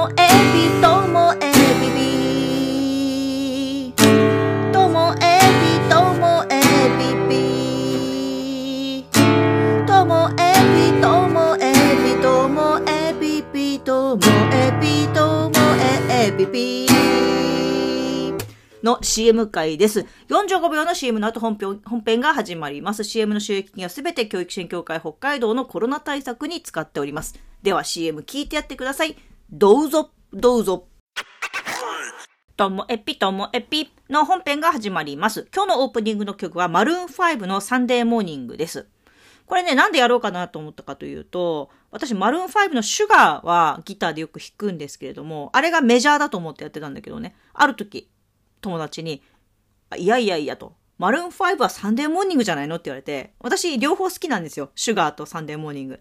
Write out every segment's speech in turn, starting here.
もエビともエビビともエビともエビビともエビともエビともエビビともエビともエビビの CM 回です。45秒の CM の後本編本編が始まります。CM の収益金はすべて教育支援協会北海道のコロナ対策に使っております。では CM 聞いてやってください。どうぞ、どうぞ。ともエピともエピの本編が始まります。今日のオープニングの曲は Maroon 5の Sunday Morning です。これね、なんでやろうかなと思ったかというと、私、 Maroon 5の Sugar はギターでよく弾くんですけれども、あれがメジャーだと思ってやってたんだけどね、ある時、友達に、いやいやいやと、 Maroon 5は Sunday Morning じゃないのって言われて、私両方好きなんですよ。 Sugar と Sunday Morning。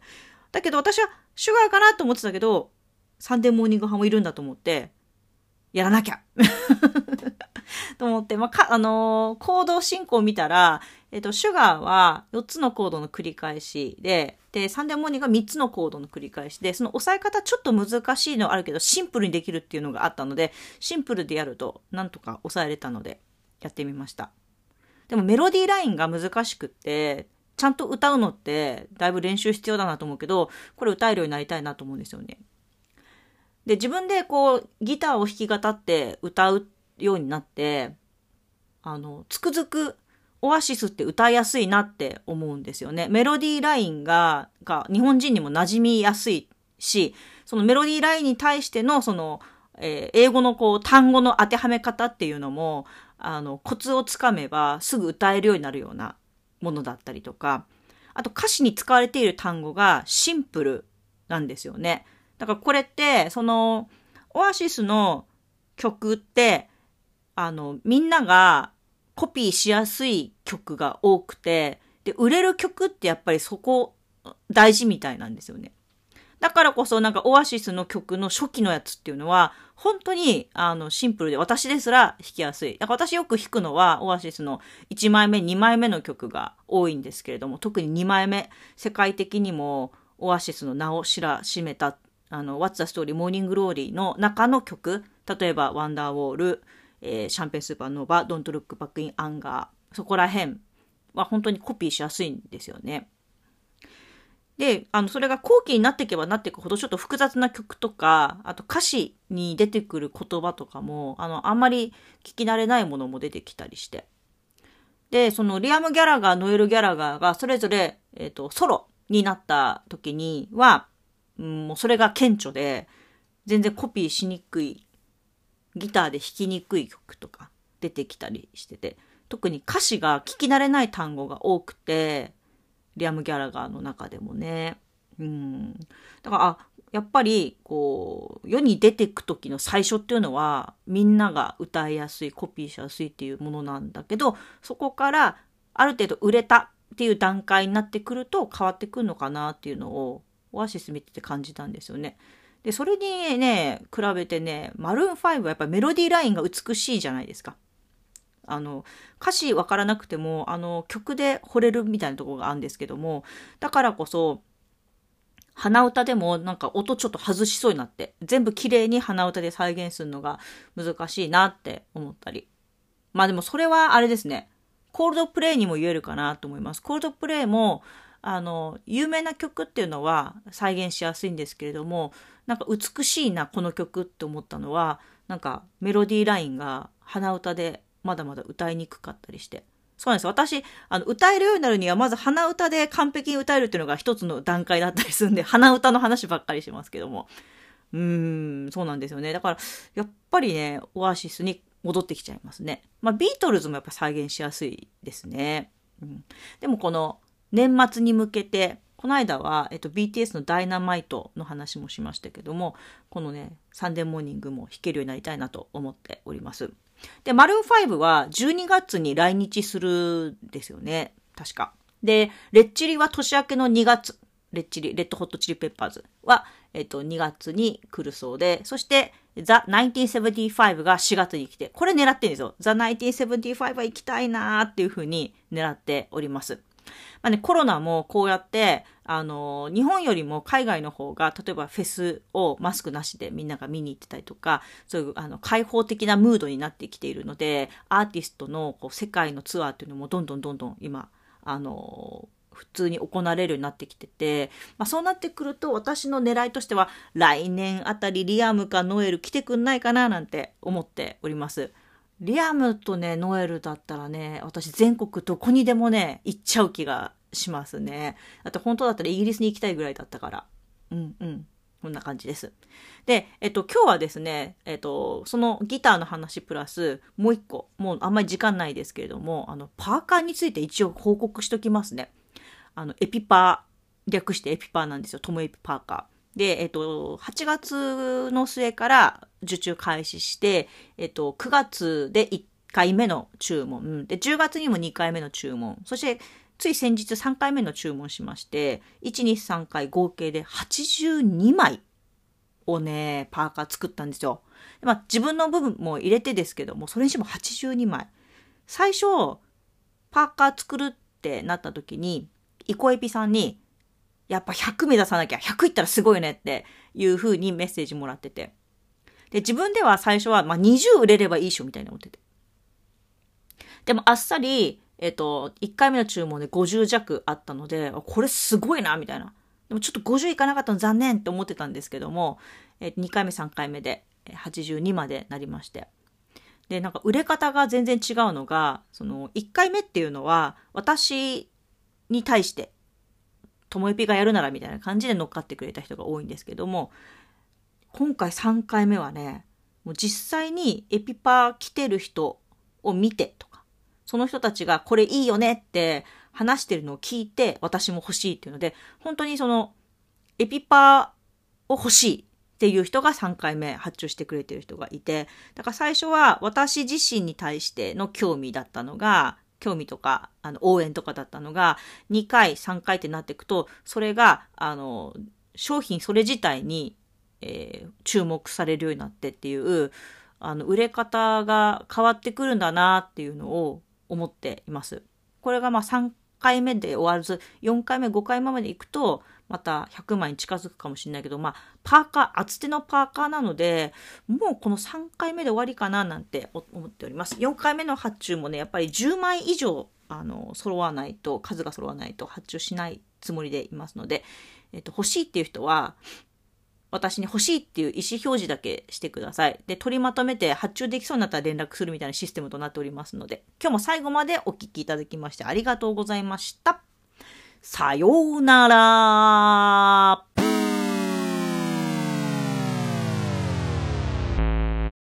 だけど私は Sugar かなと思ってたけど、 Sunday Morning 派もいるんだと思って、やらなきゃ と思って、まあ、か、あのーコード進行を見たら、えっと、 Sugar は4つのコードの繰り返しで、で、 Sunday Morning が3つのコードの繰り返しで、その押さえ方ちょっと難しいのあるけど、シンプルにできるっていうのがあったので、シンプルでやると、なんとか抑えれたので、やってみました。でもメロディーラインが難しくって、ちゃんと歌うのって、だいぶ練習必要だなと思うけど、これ歌えるようになりたいなと思うんですよね。で、自分でこう、ギターを弾き語って歌うようになって、あの、つくづくオアシスって歌いやすいなって思うんですよね。メロディーラインが、が日本人にも馴染みやすいし、そのメロディーラインに対してのその、えー英語のこう単語の当てはめ方っていうのも、あの、コツをつかめばすぐ歌えるようになるようなものだったりとか、あと歌詞に使われている単語がシンプルなんですよね。だからこれって、その、オアシスの曲って、あの、みんながコピーしやすい曲が多くて、で、売れる曲ってやっぱりそこ大事みたいなんですよね。だからこそなんかオアシスの曲の初期のやつっていうのは、本当にあのシンプルで私ですら弾きやすい。だから私よく弾くのはオアシスの1枚目、2枚目の曲が多いんですけれども、特に2枚目、世界的にもオアシスの名を知らしめた、あの、What's the Story? Morning Glory の中の曲、例えば Wonder Wall、えーシャンペンスーパーノーバー、Don't Look Back in Anger、そこら辺は本当にコピーしやすいんですよね。で、あの、それが後期になっていけばなっていくほどちょっと複雑な曲とか、あと歌詞に出てくる言葉とかも、あの、あんまり聞き慣れないものも出てきたりして。で、そのリアム・ギャラガー、ノエル・ギャラガーがそれぞれ、えっ、と、ソロになった時には、もうそれが顕著で、全然コピーしにくい、ギターで弾きにくい曲とか出てきたりしてて、特に歌詞が聞き慣れない単語が多くて、リアム・ギャラガーの中でもね。うん。だから、あ、やっぱり、こう、世に出てく時の最初っていうのは、みんなが歌いやすい、コピーしやすいっていうものなんだけど、そこから、ある程度売れたっていう段階になってくると変わってくるのかなっていうのを、オアシス見てて感じたんですよね。で、それにね、比べてね、マルーン5はやっぱりメロディーラインが美しいじゃないですか。あの、歌詞わからなくても、あの、曲で惚れるみたいなところがあるんですけども、だからこそ、鼻歌でもなんか音ちょっと外しそうになって、全部綺麗に鼻歌で再現するのが難しいなって思ったり。まあでもそれはあれですね。コールドプレイにも言えるかなと思います。コールドプレイも、あの、有名な曲っていうのは再現しやすいんですけれども、なんか美しいな、この曲って思ったのは、なんかメロディーラインが鼻歌でまだまだ歌いにくかったりして。そうなんです。私、あの、歌えるようになるには、まず鼻歌で完璧に歌えるっていうのが一つの段階だったりするんで、鼻歌の話ばっかりしますけども。うーん、そうなんですよね。だから、やっぱりね、オアシスに戻ってきちゃいますね。まあ、ビートルズもやっぱ再現しやすいですね。うん、でもこの、年末に向けて、この間は、えっと、BTS のダイナマイトの話もしましたけども、このね、サンデーモーニングも弾けるようになりたいなと思っております。で、マルーン5は12月に来日するんですよね。確か。で、レッチリは年明けの2月。レッチリ、レッドホットチリペッパーズは、えっと、2月に来るそうで、そして、ザ・1975が4月に来て、これ狙ってるんですよ。ザ・1975は行きたいなーっていう風に狙っております。まあね、コロナもこうやって、あの、日本よりも海外の方が、例えばフェスをマスクなしでみんなが見に行ってたりとか、そういうあの開放的なムードになってきているので、アーティストのこう世界のツアーっていうのもどんどんどんどん今、あの、普通に行われるようになってきてて、まあ、そうなってくると私の狙いとしては来年あたりリアムかノエル来てくんないかななんて思っております。リアムとね、ノエルだったらね、私全国どこにでもね、行っちゃう気がしますね。だって本当だったらイギリスに行きたいぐらいだったから。うんうん。こんな感じです。で、えっと、今日はですね、えっと、そのギターの話プラス、もう一個、もうあんまり時間ないですけれども、あの、パーカーについて一応報告しときますね。あの、エピパー、略してエピパーなんですよ。トムエピパーカー。で、えっと、8月の末から受注開始して、えっと、9月で1回目の注文、で、10月にも2回目の注文、そして、つい先日3回目の注文しまして、1、2、3回合計で82枚をね、パーカー作ったんですよ。まあ、自分の部分も入れてですけども、それにしても82枚。最初、パーカー作るってなった時に、イコエピさんに、やっぱ100目指さなきゃ、100いったらすごいねっていう風にメッセージもらってて。で、自分では最初は、まあ、20売れればいいっしょみたいな思ってて。でもあっさり、えっ、と、1回目の注文で50弱あったので、これすごいな、みたいな。でもちょっと50いかなかったの残念って思ってたんですけども、え2回目3回目で82までなりまして。で、なんか売れ方が全然違うのが、その1回目っていうのは私に対してともえぴがやるならみたいな感じで乗っかってくれた人が多いんですけども、今回3回目はね、もう実際にエピパー来てる人を見てとか、その人たちがこれいいよねって話してるのを聞いて私も欲しいっていうので、本当にそのエピパーを欲しいっていう人が3回目発注してくれてる人がいて、だから最初は私自身に対しての興味だったのが、興味とか、あの、応援とかだったのが、2回、3回ってなっていくと、それが、あの、商品それ自体に、えー、注目されるようになってっていう、あの、売れ方が変わってくるんだなっていうのを思っています。これがまあ3回目で終わらず、4回目、5回目まで行くと、また100万に近づくかもしれないけど、まあ、パーカー、厚手のパーカーなので、もうこの3回目で終わりかななんて思っております。4回目の発注もね、やっぱり10枚以上、あの、揃わないと、数が揃わないと発注しないつもりでいますので、えっと、欲しいっていう人は、私に欲しいっていう意思表示だけしてください。で、取りまとめて発注できそうになったら連絡するみたいなシステムとなっておりますので、今日も最後までお聴きいただきましてありがとうございました。さようなら。